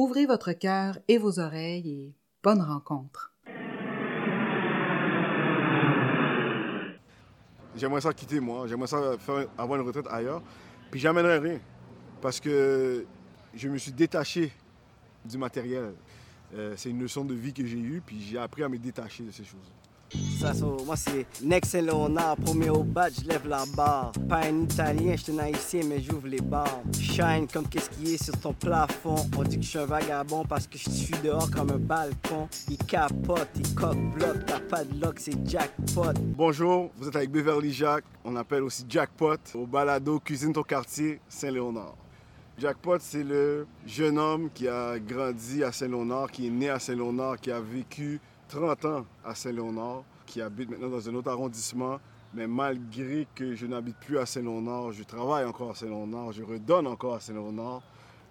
Ouvrez votre cœur et vos oreilles et bonne rencontre. J'aimerais ça quitter moi, j'aimerais ça avoir une retraite ailleurs, puis j'amènerais rien. Parce que je me suis détaché du matériel. Euh, c'est une leçon de vie que j'ai eue, puis j'ai appris à me détacher de ces choses. Moi, c'est Next Saint-Léonard, premier au badge, je lève la barre. Pas un italien, je un haïtien, mais j'ouvre les bars. Shine comme qu'est-ce qui est sur ton plafond. On dit que je suis un vagabond parce que je suis dehors comme un balcon. Il capote, il coque-bloque, t'as pas de lock, c'est jackpot. Bonjour, vous êtes avec Beverly Jacques, on appelle aussi Jackpot, au balado Cuisine ton quartier, Saint-Léonard. Jackpot, c'est le jeune homme qui a grandi à Saint-Léonard, qui est né à Saint-Léonard, qui a vécu 30 ans à Saint-Léonard, qui habite maintenant dans un autre arrondissement. Mais malgré que je n'habite plus à Saint-Léonard, je travaille encore à Saint-Léonard, je redonne encore à Saint-Léonard,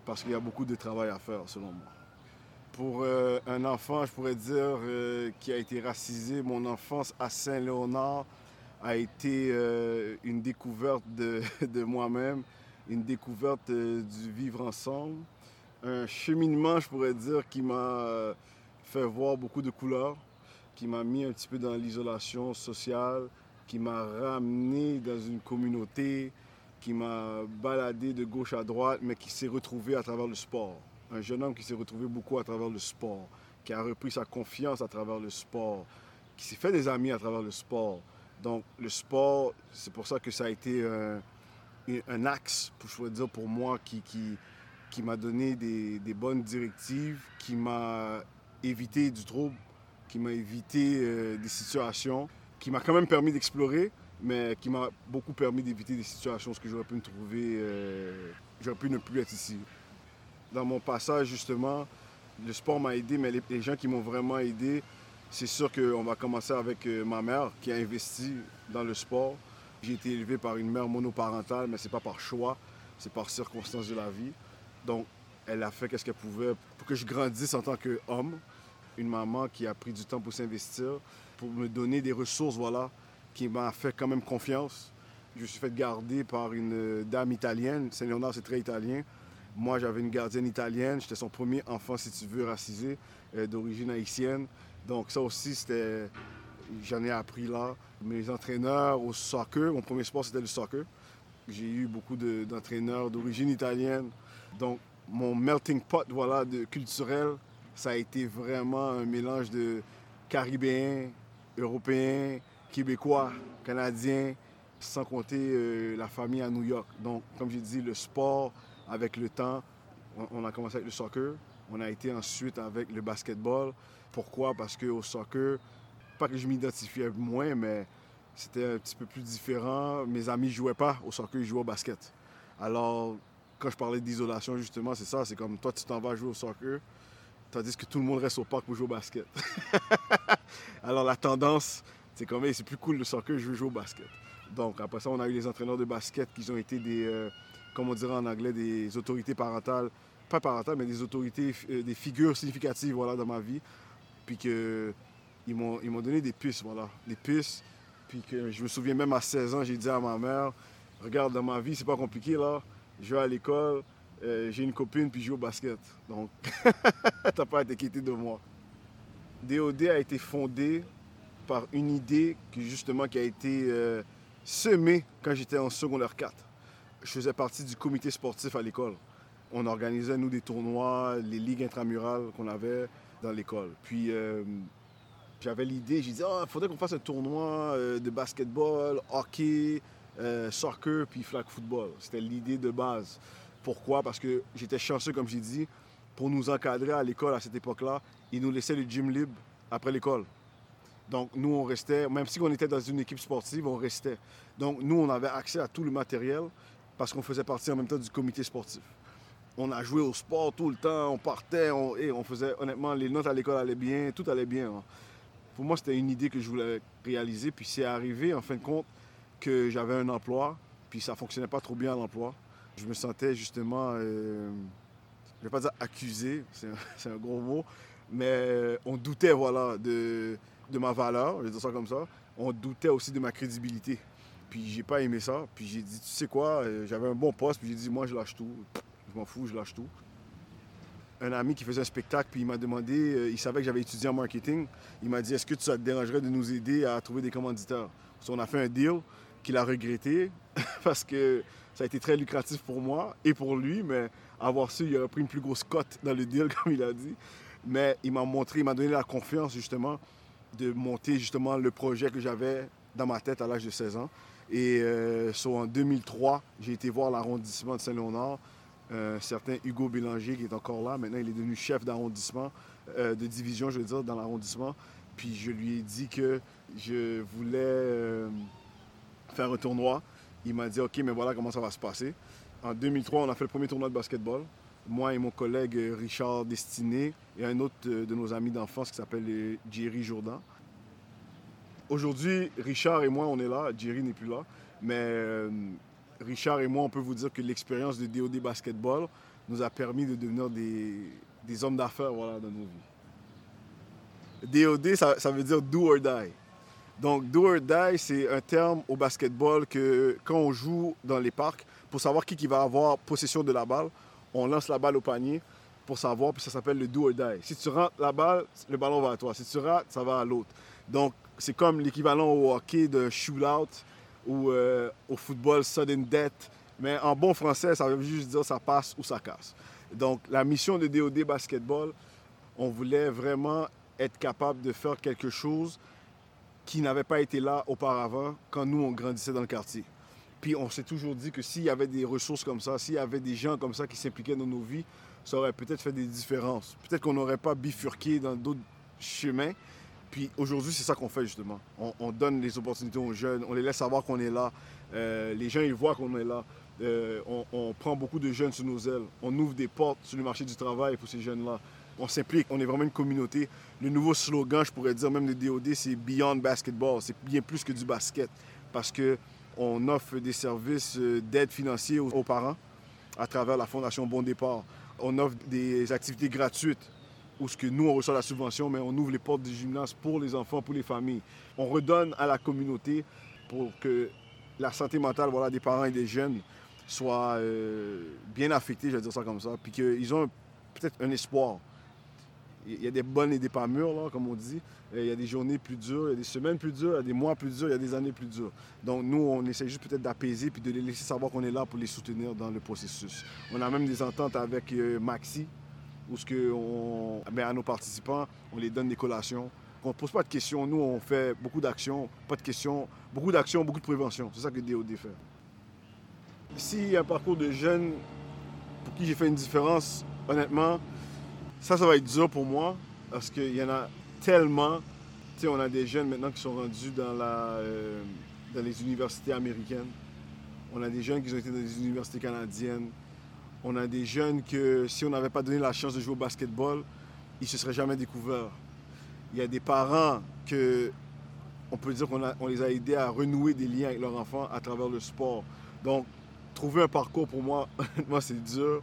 parce qu'il y a beaucoup de travail à faire, selon moi. Pour euh, un enfant, je pourrais dire, euh, qui a été racisé, mon enfance à Saint-Léonard a été euh, une découverte de, de moi-même, une découverte du vivre ensemble, un cheminement, je pourrais dire, qui m'a fait voir beaucoup de couleurs, qui m'a mis un petit peu dans l'isolation sociale, qui m'a ramené dans une communauté, qui m'a baladé de gauche à droite, mais qui s'est retrouvé à travers le sport. Un jeune homme qui s'est retrouvé beaucoup à travers le sport, qui a repris sa confiance à travers le sport, qui s'est fait des amis à travers le sport. Donc le sport, c'est pour ça que ça a été un, axe, pour, je dire, pour moi, qui, qui, qui m'a donné des bonnes directives, qui m'a évité du trouble, qui m'a évité euh, des situations, qui m'a quand même permis d'explorer, mais qui m'a beaucoup permis d'éviter des situations où j'aurais pu me trouver, euh, j'aurais pu ne plus être ici. Dans mon passage, justement, le sport m'a aidé, mais les, gens qui m'ont vraiment aidé, c'est sûr qu'on va commencer avec euh, ma mère qui a investi dans le sport. J'ai été élevé par une mère monoparentale, mais c'est pas par choix, c'est par circonstances de la vie. Donc, elle a fait ce qu'elle pouvait pour que je grandisse en tant qu'homme. Une maman qui a pris du temps pour s'investir, pour me donner des ressources, voilà, qui m'a fait quand même confiance. Je suis fait garder par une dame italienne. Saint-Léonard, c'est très italien. Moi, j'avais une gardienne italienne. J'étais son premier enfant, si tu veux, racisé, euh, d'origine haïtienne. Donc, ça aussi, c'était. J'en ai appris là. Mes entraîneurs au soccer, mon premier sport, c'était le soccer. J'ai eu beaucoup de- d'entraîneurs d'origine italienne. Donc, mon melting pot, voilà, de culturel, ça a été vraiment un mélange de caribéens, européens, québécois, canadiens, sans compter euh, la famille à New York. Donc, comme j'ai dit, le sport, avec le temps, on, a commencé avec le soccer, on a été ensuite avec le basketball. Pourquoi? Parce qu'au soccer, pas que je m'identifiais moins, mais c'était un petit peu plus différent. Mes amis ne jouaient pas au soccer, ils jouaient au basket. Alors, quand je parlais d'isolation, justement, c'est ça, c'est comme toi, tu t'en vas jouer au soccer, tandis que tout le monde reste au parc pour jouer au basket. Alors, la tendance, c'est comme, Hey, c'est plus cool le soccer, je veux jouer au basket. Donc, après ça, on a eu les entraîneurs de basket qui ont été des, euh, comme on dirait en anglais, des autorités parentales, pas parentales, mais des autorités, euh, des figures significatives, voilà, dans ma vie. Puis que ils m'ont, ils m'ont donné des pistes, voilà, des pistes. Puis que je me souviens même à 16 ans, j'ai dit à ma mère, regarde, dans ma vie, c'est pas compliqué, là. Je vais à l'école, euh, j'ai une copine, puis je joue au basket. Donc, t'as pas à t'inquiéter de moi. DOD a été fondé par une idée qui, justement, a été euh, semée quand j'étais en secondaire 4. Je faisais partie du comité sportif à l'école. On organisait, nous, des tournois, les ligues intramurales qu'on avait dans l'école. Puis, euh, j'avais l'idée, j'ai dit, ah, il faudrait qu'on fasse un tournoi de basketball, hockey, euh, soccer, puis flag football. C'était l'idée de base. Pourquoi? Parce que j'étais chanceux, comme j'ai dit, pour nous encadrer à l'école à cette époque-là. Ils nous laissaient le gym libre après l'école. Donc, nous, on restait, même si on était dans une équipe sportive, on restait. Donc, nous, on avait accès à tout le matériel parce qu'on faisait partie en même temps du comité sportif. On a joué au sport tout le temps, on partait, on, faisait, honnêtement, les notes à l'école allaient bien, tout allait bien. hein. Pour moi, c'était une idée que je voulais réaliser, puis c'est arrivé, en fin de compte, que j'avais un emploi, puis ça fonctionnait pas trop bien à l'emploi. Je me sentais justement, euh, je vais pas dire accusé, c'est un, gros mot, mais euh, on doutait, voilà, de, de ma valeur, je vais dire ça comme ça. On doutait aussi de ma crédibilité. Puis j'ai pas aimé ça. Puis j'ai dit, tu sais quoi, euh, j'avais un bon poste, puis j'ai dit, moi, je lâche tout. Je m'en fous, je lâche tout. Un ami qui faisait un spectacle, puis il m'a demandé, euh, il savait que j'avais étudié en marketing. Il m'a dit, est-ce que ça te dérangerait de nous aider à trouver des commanditeurs? So, on a fait un deal qu'il a regretté parce que ça a été très lucratif pour moi et pour lui, mais avoir su, il aurait pris une plus grosse cote dans le deal, comme il a dit. Mais il m'a montré, il m'a donné la confiance, justement, de monter, justement, le projet que j'avais dans ma tête à l'âge de 16 ans. Et euh, en 2003, j'ai été voir l'arrondissement de Saint-Léonard, un certain Hugo Bélanger qui est encore là. Maintenant, il est devenu chef d'arrondissement, euh, de division, je veux dire, dans l'arrondissement. Puis je lui ai dit que je voulais euh, faire un tournoi. Il m'a dit, OK, mais voilà comment ça va se passer. En 2003, on a fait le premier tournoi de basketball. Moi et mon collègue euh, Richard Destiné et un autre euh, de nos amis d'enfance qui s'appelle euh, Jerry Jourdan. Aujourd'hui, Richard et moi, on est là. Jerry n'est plus là. Mais Richard et moi, on peut vous dire que l'expérience de DOD Basketball nous a permis de devenir des, hommes d'affaires dans nos vies. DOD, ça veut dire do or die. Donc, do or die, c'est un terme au basketball que quand on joue dans les parcs, pour savoir qui, qui va avoir possession de la balle, on lance la balle au panier pour savoir, puis ça s'appelle le do or die. Si tu rentres la balle, le ballon va à toi. Si tu rates, ça va à l'autre. Donc, c'est comme l'équivalent au hockey d'un shootout ou euh, au football sudden death. Mais en bon français, ça veut juste dire ça passe ou ça casse. Donc, la mission de DOD Basketball, on voulait vraiment être capable de faire quelque chose qui n'avait pas été là auparavant quand nous, on grandissait dans le quartier. Puis on s'est toujours dit que s'il y avait des ressources comme ça, s'il y avait des gens comme ça qui s'impliquaient dans nos vies, ça aurait peut-être fait des différences. Peut-être qu'on n'aurait pas bifurqué dans d'autres chemins. Puis aujourd'hui, c'est ça qu'on fait justement. On, on donne les opportunités aux jeunes, on les laisse savoir qu'on est là. Euh, les gens, ils voient qu'on est là. Euh, on, on prend beaucoup de jeunes sous nos ailes. On ouvre des portes sur le marché du travail pour ces jeunes-là. On s'implique, on est vraiment une communauté. Le nouveau slogan, je pourrais dire même de DOD, c'est Beyond Basketball. C'est bien plus que du basket parce que on offre des services euh, d'aide financière aux, aux parents à travers la Fondation Bon Départ. On offre des activités gratuites où ce que nous, on reçoit la subvention, mais on ouvre les portes du gymnase pour les enfants, pour les familles. On redonne à la communauté pour que la santé mentale voilà, des parents et des jeunes soit euh, bien affectée, je vais dire ça comme ça, puis qu'ils ont peut-être un espoir. Il y a des bonnes et des pas mûres, là, comme on dit. Il y a des journées plus dures, il y a des semaines plus dures, il y a des mois plus durs, il y a des années plus dures. Donc nous, on essaie juste peut-être d'apaiser puis de les laisser savoir qu'on est là pour les soutenir dans le processus. On a même des ententes avec euh, Maxi, où ce que on, ben, à nos participants, on les donne des collations. On ne pose pas de questions. Nous, on fait beaucoup d'actions, pas de questions, beaucoup d'actions, beaucoup de prévention. C'est ça que DOD fait. S'il y a un parcours de jeunes pour qui j'ai fait une différence, honnêtement, ça, ça va être dur pour moi parce qu'il y en a tellement. Tu sais, on a des jeunes maintenant qui sont rendus dans, la, euh, dans les universités américaines. On a des jeunes qui ont été dans les universités canadiennes. On a des jeunes que si on n'avait pas donné la chance de jouer au basketball, ils ne se seraient jamais découverts. Il y a des parents que on peut dire qu'on on les a aidés à renouer des liens avec leurs enfants à travers le sport. Donc, trouver un parcours pour moi, honnêtement, c'est dur.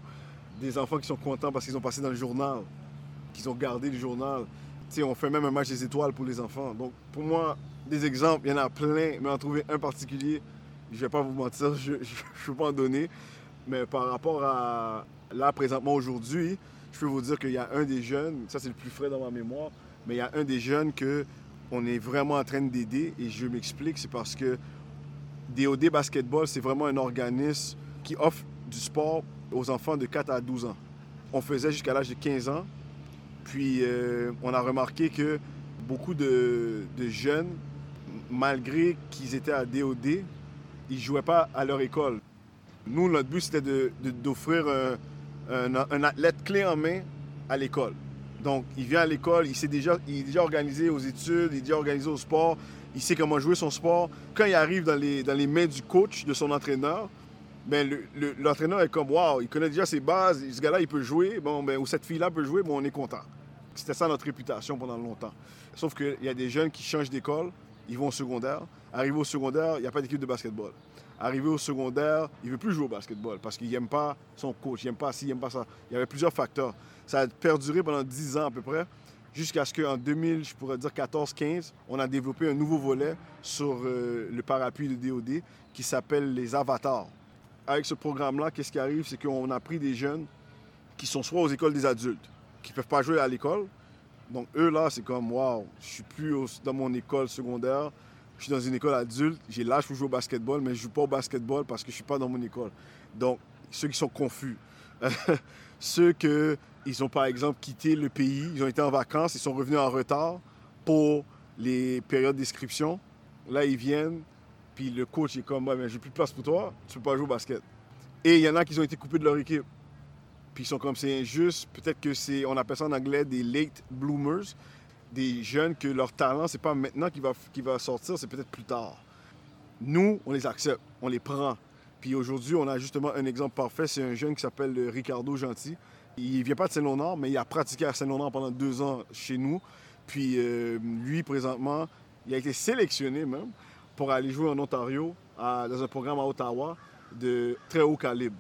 Des enfants qui sont contents parce qu'ils ont passé dans le journal, qu'ils ont gardé le journal. On fait même un match des étoiles pour les enfants. Donc, pour moi, des exemples, il y en a plein, mais en trouver un particulier, je vais pas vous mentir, je ne peux pas en donner. Mais par rapport à là, présentement, aujourd'hui, je peux vous dire qu'il y a un des jeunes, ça c'est le plus frais dans ma mémoire, mais il y a un des jeunes que on est vraiment en train d'aider et je m'explique, c'est parce que DOD Basketball, c'est vraiment un organisme qui offre du sport aux enfants de 4 à 12 ans. On faisait jusqu'à l'âge de 15 ans, puis euh, on a remarqué que beaucoup de, jeunes, malgré qu'ils étaient à DOD, ils ne jouaient pas à leur école. Nous, notre but, c'était de- de- d'offrir un, un- athlète clé en main à l'école. Donc, il vient à l'école, il, il est déjà organisé aux études, il est déjà organisé au sport, il sait comment jouer son sport. Quand il arrive dans les, dans les mains du coach, de son entraîneur, le- l'entraîneur est comme, waouh, il connaît déjà ses bases, ce gars-là, il peut jouer, bon, ben, ou cette fille-là peut jouer, bon, on est content. C'était ça notre réputation pendant longtemps. Sauf qu'il y a des jeunes qui changent d'école, ils vont au secondaire. Arrivé au secondaire, il n'y a pas d'équipe de basketball. Arrivé au secondaire, il ne veut plus jouer au basketball parce qu'il n'aime pas son coach, il n'aime pas ci, il n'aime pas ça. Il y avait plusieurs facteurs. Ça a perduré pendant 10 ans à peu près, jusqu'à ce qu'en 2000, je pourrais dire 14-15, on a développé un nouveau volet sur euh, le parapluie de DOD qui s'appelle les avatars. Avec ce programme-là, qu'est-ce qui arrive, c'est qu'on a pris des jeunes qui sont soit aux écoles des adultes, qui ne peuvent pas jouer à l'école. Donc eux, là, c'est comme, waouh, je suis plus dans mon école secondaire, je suis dans une école adulte, j'ai l'âge pour jouer au basketball, mais je joue pas au basketball parce que je suis pas dans mon école. Donc, ceux qui sont confus, ceux que ils ont par exemple quitté le pays, ils ont été en vacances, ils sont revenus en retard pour les périodes d'inscription. Là, ils viennent, puis le coach est comme, ouais, j'ai plus de place pour toi, tu peux pas jouer au basket. Et il y en a qui ont été coupés de leur équipe. Puis ils sont comme, c'est injuste. Peut-être que c'est, on appelle ça en anglais des late bloomers, des jeunes que leur talent, c'est pas maintenant qui va, va sortir, c'est peut-être plus tard. Nous, on les accepte, on les prend. Puis aujourd'hui, on a justement un exemple parfait. C'est un jeune qui s'appelle Ricardo Gentil. Il vient pas de Saint-Léonard, mais il a pratiqué à Saint-Léonard pendant deux ans chez nous. Puis euh, lui, présentement, il a été sélectionné même pour aller jouer en Ontario dans un programme à Ottawa de très haut calibre.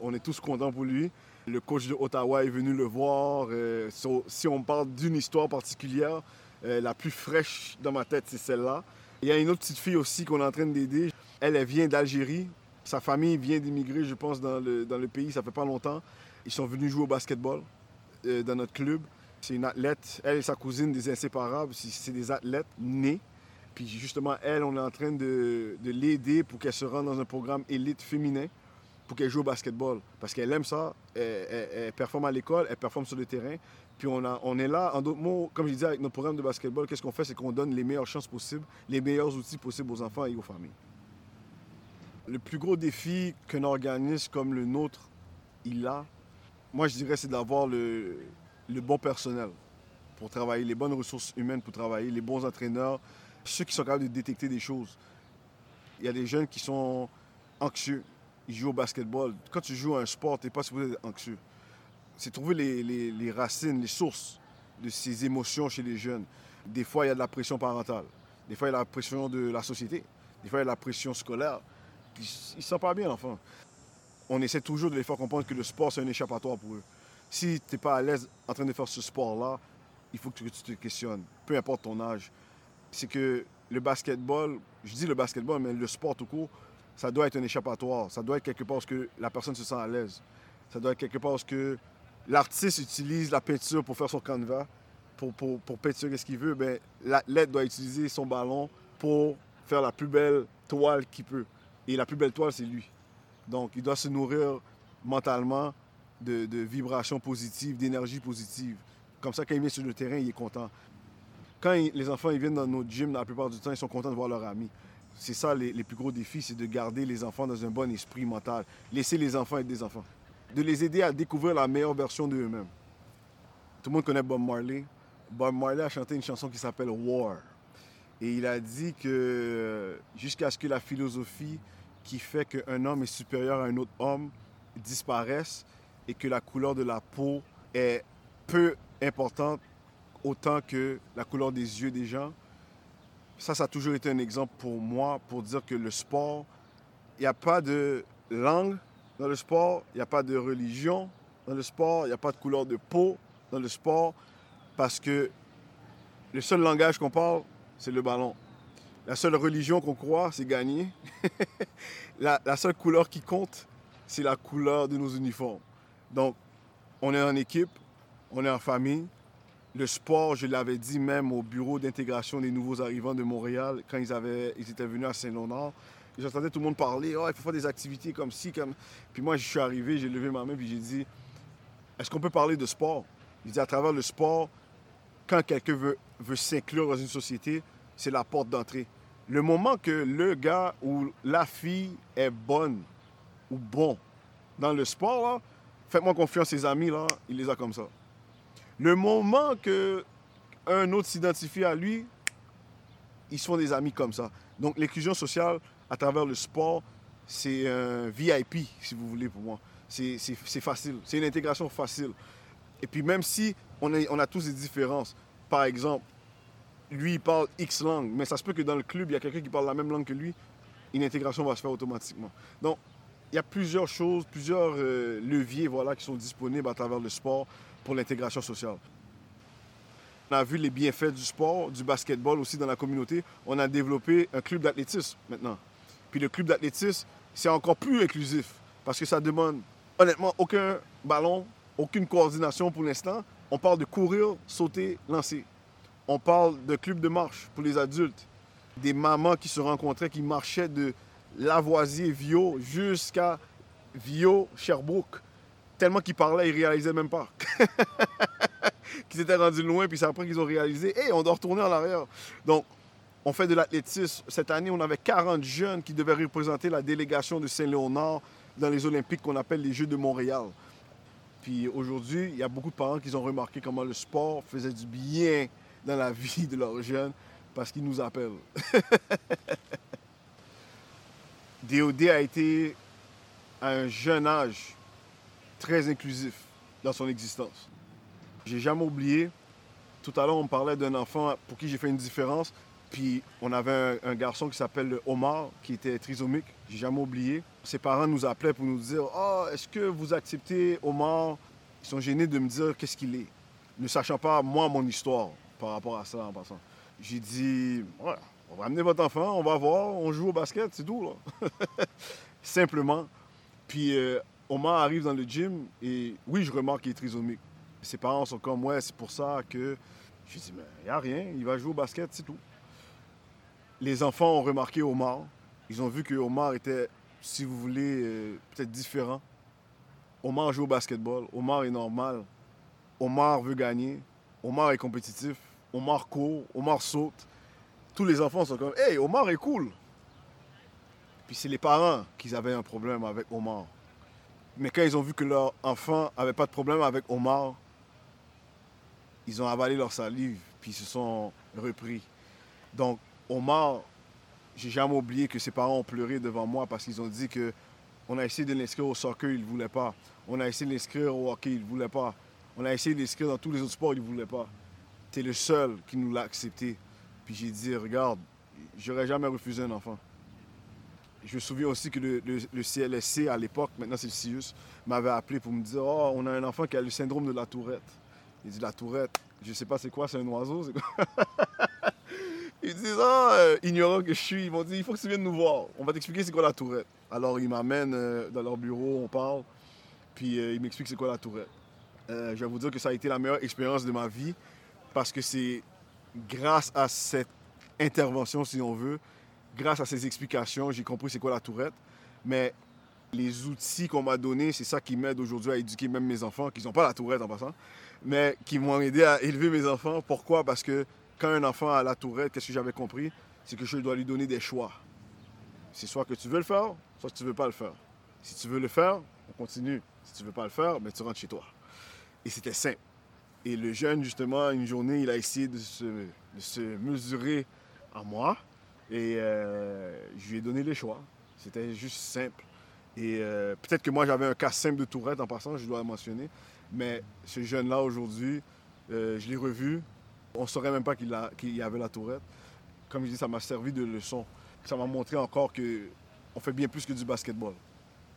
On est tous contents pour lui. Le coach de Ottawa est venu le voir. Euh, si on parle d'une histoire particulière, euh, la plus fraîche dans ma tête, c'est celle-là. Il y a une autre petite fille aussi qu'on est en train d'aider. Elle, vient d'Algérie. Sa famille vient d'immigrer, je pense, dans le, dans le pays. Ça fait pas longtemps. Ils sont venus jouer au basketball euh, dans notre club. C'est une athlète. Elle et sa cousine, des inséparables. C'est des athlètes nés. Puis justement, elle, on est en train de, de l'aider pour qu'elle se rende dans un programme élite féminin pour qu'elle joue au basketball. Parce qu'elle aime ça. Elle, performe à l'école, elle performe sur le terrain. Puis on, a- on est là, en d'autres mots, comme je disais, avec notre programme de basketball, qu'est-ce qu'on fait? C'est qu'on donne les meilleures chances possibles, les meilleurs outils possibles aux enfants et aux familles. Le plus gros défi qu'un organisme comme le nôtre, il a, moi je dirais, c'est d'avoir le bon personnel pour travailler, les bonnes ressources humaines pour travailler, les bons entraîneurs, ceux qui sont capables de détecter des choses. Il y a des jeunes qui sont anxieux, ils jouent au basketball. Quand tu joues à un sport, tu n'es pas supposé être anxieux. C'est trouver les, racines, les sources de ces émotions chez les jeunes. Des fois, il y a de la pression parentale. Des fois, il y a la pression de la société. Des fois, il y a de la pression scolaire. Ils ne se sentent pas bien, l'enfant. On essaie toujours de les faire comprendre que le sport, c'est un échappatoire pour eux. Si tu n'es pas à l'aise en train de faire ce sport-là, il faut que tu te questionnes, peu importe ton âge. C'est que le basketball, je dis le basketball, mais le sport tout court, ça doit être un échappatoire. Ça doit être quelque part où que la personne se sent à l'aise. Ça doit être quelque part où que l'artiste utilise la peinture pour faire son canevas, pour, pour, peinturer ce qu'il veut. Ben, l'athlète doit utiliser son ballon pour faire la plus belle toile qu'il peut. Et la plus belle toile, c'est lui. Donc, il doit se nourrir mentalement de, de vibrations positives, d'énergie positive. Comme ça, quand il vient sur le terrain, il est content. Quand les enfants ils viennent dans notre gym, la plupart du temps, ils sont contents de voir leurs amis. C'est ça les, les plus gros défis, c'est de garder les enfants dans un bon esprit mental. Laisser les enfants être des enfants. De les aider à découvrir la meilleure version d'eux-mêmes. Tout le monde connaît Bob Marley. Bob Marley a chanté une chanson qui s'appelle War. Et il a dit que jusqu'à ce que la philosophie qui fait qu'un homme est supérieur à un autre homme disparaisse et que la couleur de la peau est peu importante autant que la couleur des yeux des gens. Ça, ça a toujours été un exemple pour moi pour dire que le sport, il n'y a pas de langue dans le sport, il n'y a pas de religion dans le sport, il n'y a pas de couleur de peau dans le sport, parce que le seul langage qu'on parle, c'est le ballon. La seule religion qu'on croit, c'est gagner. la, la seule couleur qui compte, c'est la couleur de nos uniformes. Donc, on est en équipe, on est en famille. Le sport, je l'avais dit même au bureau d'intégration des nouveaux arrivants de Montréal, quand ils, étaient venus à Saint-Léonard, j'entendais tout le monde parler, oh, il faut faire des activités comme ci. Puis moi, je suis arrivé, j'ai levé ma main, puis j'ai dit, est-ce qu'on peut parler de sport? Il dit, à travers le sport, quand quelqu'un veut, s'inclure dans une société, c'est la porte d'entrée. Le moment que le gars ou la fille est bonne ou bon dans le sport, faites-moi confiance, ses amis, là, il les a comme ça. Le moment que un autre s'identifie à lui, ils sont des amis comme ça. Donc l'inclusion sociale à travers le sport, c'est un VIP, si vous voulez, pour moi. C'est facile. C'est une intégration facile. Et puis même si on, a tous des différences, par exemple, lui, il parle X langue, mais ça se peut que dans le club, il y a quelqu'un qui parle la même langue que lui, une intégration va se faire automatiquement. Donc, il y a plusieurs choses, plusieurs euh, leviers voilà, qui sont disponibles à travers le sport pour l'intégration sociale. On a vu les bienfaits du sport, du basketball aussi dans la communauté. On a développé un club d'athlétisme maintenant. Puis le club d'athlétisme, c'est encore plus inclusif parce que ça demande honnêtement aucun ballon, aucune coordination pour l'instant. On parle de courir, sauter, lancer. On parle de club de marche pour les adultes. Des mamans qui se rencontraient, qui marchaient de Lavoisier, Vio, jusqu'à Vio, Sherbrooke. Tellement qu'ils parlaient, ils réalisaient même pas. qu'ils étaient rendus loin, puis c'est après qu'ils ont réalisé, hé, on doit retourner en arrière. Donc, on fait de l'athlétisme. Cette année, on avait 40 jeunes qui devaient représenter la délégation de Saint-Léonard dans les Olympiques qu'on appelle les Jeux de Montréal. Puis aujourd'hui, il y a beaucoup de parents qui ont remarqué comment le sport faisait du bien dans la vie de leurs jeunes parce qu'ils nous appellent. DOD a été à un jeune âge très inclusif dans son existence. J'ai jamais oublié, tout à l'heure on parlait d'un enfant pour qui j'ai fait une différence, puis on avait un, garçon qui s'appelle Omar, qui était trisomique, j'ai jamais oublié. Ses parents nous appelaient pour nous dire oh, est-ce que vous acceptez Omar Ils sont gênés de me dire qu'est-ce qu'il est, ne sachant pas moi mon histoire par rapport à ça en passant. J'ai dit ouais, on va amener votre enfant, on va voir, on joue au basket, c'est tout. Là. Simplement. Puis euh, Omar arrive dans le gym et oui, je remarque qu'il est trisomique. Ses parents sont comme, ouais, c'est pour ça que. Je dis, mais il n'y a rien, il va jouer au basket, c'est tout. Les enfants ont remarqué Omar. Ils ont vu que Omar était, si vous voulez, euh, peut-être différent. Omar joue au basketball. Omar est normal. Omar veut gagner. Omar est compétitif. Omar court. Omar saute tous les enfants sont comme Hey, Omar est cool. Puis c'est les parents qui avaient un problème avec Omar. Mais quand ils ont vu que leur enfant n'avait pas de problème avec Omar, ils ont avalé leur salive, puis ils se sont repris. Donc, Omar, j'ai jamais oublié que ses parents ont pleuré devant moi parce qu'ils ont dit que on a essayé de l'inscrire au soccer, il ne voulait pas. On a essayé de l'inscrire au hockey, il ne voulait pas. On a essayé de l'inscrire dans tous les autres sports, il ne voulait pas. Tu es le seul qui nous l'a accepté. Puis j'ai dit, regarde, j'aurais jamais refusé un enfant. Je me souviens aussi que le, CLSC à l'époque, maintenant c'est le CIUS, m'avait appelé pour me dire Oh, on a un enfant qui a le syndrome de la tourette. Il dit La tourette, je sais pas c'est quoi, c'est un oiseau, c'est quoi? Ils disent Ah, euh, ignorant que je suis, ils m'ont dit Il faut que tu viennes nous voir, on va t'expliquer c'est quoi la tourette. Alors ils m'amènent euh, dans leur bureau, on parle, puis euh, ils m'expliquent c'est quoi la tourette. je vais vous dire que ça a été la meilleure expérience de ma vie parce que c'est grâce à cette intervention, si on veut, grâce à ces explications, j'ai compris c'est quoi la tourette. Mais les outils qu'on m'a donnés, c'est ça qui m'aide aujourd'hui à éduquer même mes enfants, qui n'ont pas la tourette en passant, mais qui m'ont aidé à élever mes enfants. Pourquoi? Parce que quand un enfant a la tourette, qu'est-ce que j'avais compris? C'est que je dois lui donner des choix. C'est soit que tu veux le faire, soit que tu ne veux pas le faire. Si tu veux le faire, on continue. Si tu ne veux pas le faire, mais ben, tu rentres chez toi. Et c'était simple. Et le jeune, justement, une journée, il a essayé de se, mesurer à moi. Et euh, je lui ai donné les choix. C'était juste simple. Et euh, peut-être que moi, j'avais un cas simple de tourette en passant, je dois le mentionner. Mais ce jeune-là, aujourd'hui, euh, je l'ai revu. On ne saurait même pas qu'il y avait la tourette. Comme je dis, ça m'a servi de leçon. Ça m'a montré encore qu'on fait bien plus que du basketball.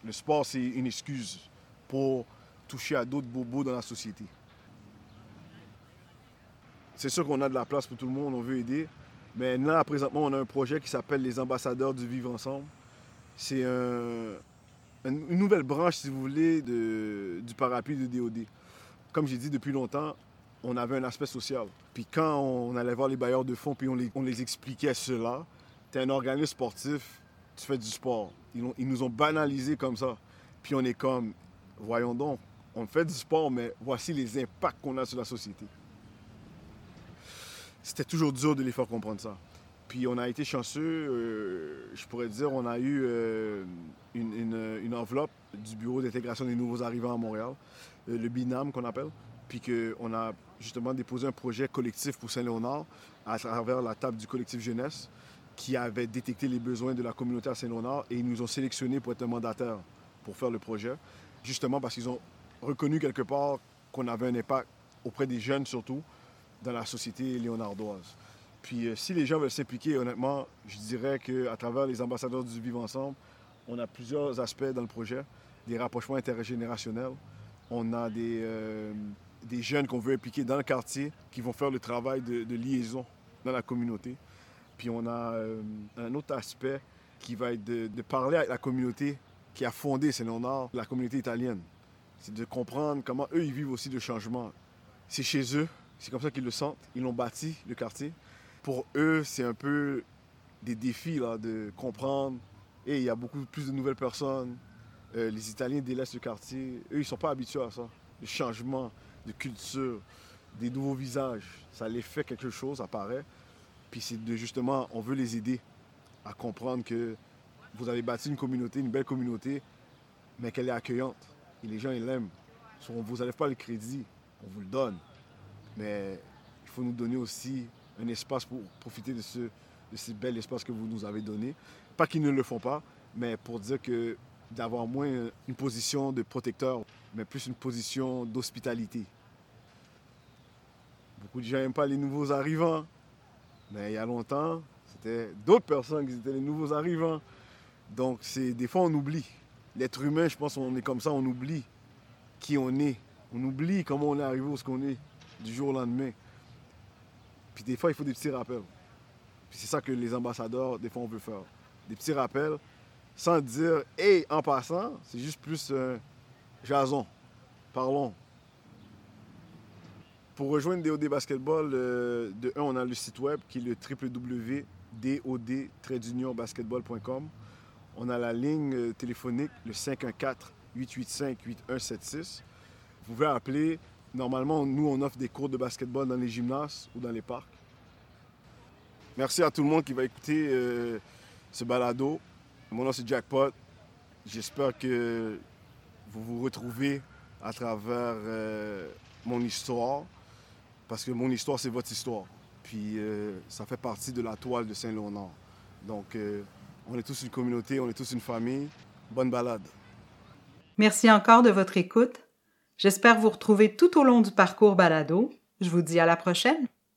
Le sport, c'est une excuse pour toucher à d'autres bobos dans la société. C'est sûr qu'on a de la place pour tout le monde, on veut aider. Mais là, présentement, on a un projet qui s'appelle les ambassadeurs du vivre ensemble. C'est une nouvelle branche, si vous voulez, du parapluie de DOD. Comme j'ai dit depuis longtemps, on avait un aspect social. Puis quand on allait voir les bailleurs de fonds, puis on les, on les expliquait cela, tu es un organisme sportif, tu fais du sport. Ils, ils, nous ont banalisé comme ça. Puis on est comme, voyons donc, on fait du sport, mais voici les impacts qu'on a sur la société c'était toujours dur de les faire comprendre ça. Puis on a été chanceux, euh, je pourrais dire, on a eu euh, une, enveloppe du Bureau d'intégration des nouveaux arrivants à Montréal, euh, le BINAM qu'on appelle, puis qu'on a justement déposé un projet collectif pour Saint-Léonard à travers la table du collectif jeunesse. qui avait détecté les besoins de la communauté à Saint-Léonard et ils nous ont sélectionnés pour être un mandataire pour faire le projet, justement parce qu'ils ont reconnu quelque part qu'on avait un impact auprès des jeunes surtout dans la société léonardoise. Puis euh, si les gens veulent s'impliquer, honnêtement, je dirais qu'à travers les ambassadeurs du Vivre Ensemble, on a plusieurs aspects dans le projet, des rapprochements intergénérationnels, on a des, euh, des jeunes qu'on veut impliquer dans le quartier qui vont faire le travail de, de liaison dans la communauté. Puis on a euh, un autre aspect qui va être de, de parler avec la communauté qui a fondé Saint-Léonard, la communauté italienne. C'est de comprendre comment eux, ils vivent aussi le changement. C'est chez eux, c'est comme ça qu'ils le sentent. Ils l'ont bâti, le quartier. Pour eux, c'est un peu des défis là, de comprendre. Et il y a beaucoup plus de nouvelles personnes. Euh, les Italiens délaissent le quartier. Eux, ils ne sont pas habitués à ça. Le changement de culture, des nouveaux visages, ça les fait quelque chose, apparaît. Puis c'est de justement, on veut les aider à comprendre que vous avez bâti une communauté, une belle communauté, mais qu'elle est accueillante. Et les gens, ils l'aiment. On ne vous enlève pas le crédit, on vous le donne. Mais il faut nous donner aussi un espace pour profiter de ce, de bel espace que vous nous avez donné. Pas qu'ils ne le font pas, mais pour dire que d'avoir moins une position de protecteur, mais plus une position d'hospitalité. Beaucoup de gens n'aiment pas les nouveaux arrivants, mais il y a longtemps, c'était d'autres personnes qui étaient les nouveaux arrivants. Donc, c'est des fois, on oublie. L'être humain, je pense, on est comme ça, on oublie qui on est. On oublie comment on est arrivé où ce qu'on est du jour au lendemain. Puis des fois, il faut des petits rappels. Puis c'est ça que les ambassadeurs, des fois, on veut faire. Des petits rappels, sans dire, hey, en passant, c'est juste plus euh, jason. Parlons. Pour rejoindre DOD Basketball, euh, de un, on a le site web qui est le www.dod-basketball.com. On a la ligne euh, téléphonique, le 514-885-8176. Vous pouvez appeler. Normalement, nous, on offre des cours de basketball dans les gymnases ou dans les parcs. Merci à tout le monde qui va écouter euh, ce balado. Mon nom, c'est Jackpot. J'espère que vous vous retrouvez à travers euh, mon histoire, parce que mon histoire, c'est votre histoire. Puis euh, ça fait partie de la toile de Saint-Léonard. Donc, on est tous une communauté, on est tous une famille. Bonne balade. Merci encore de votre écoute. J'espère vous retrouver tout au long du parcours balado. Je vous dis à la prochaine.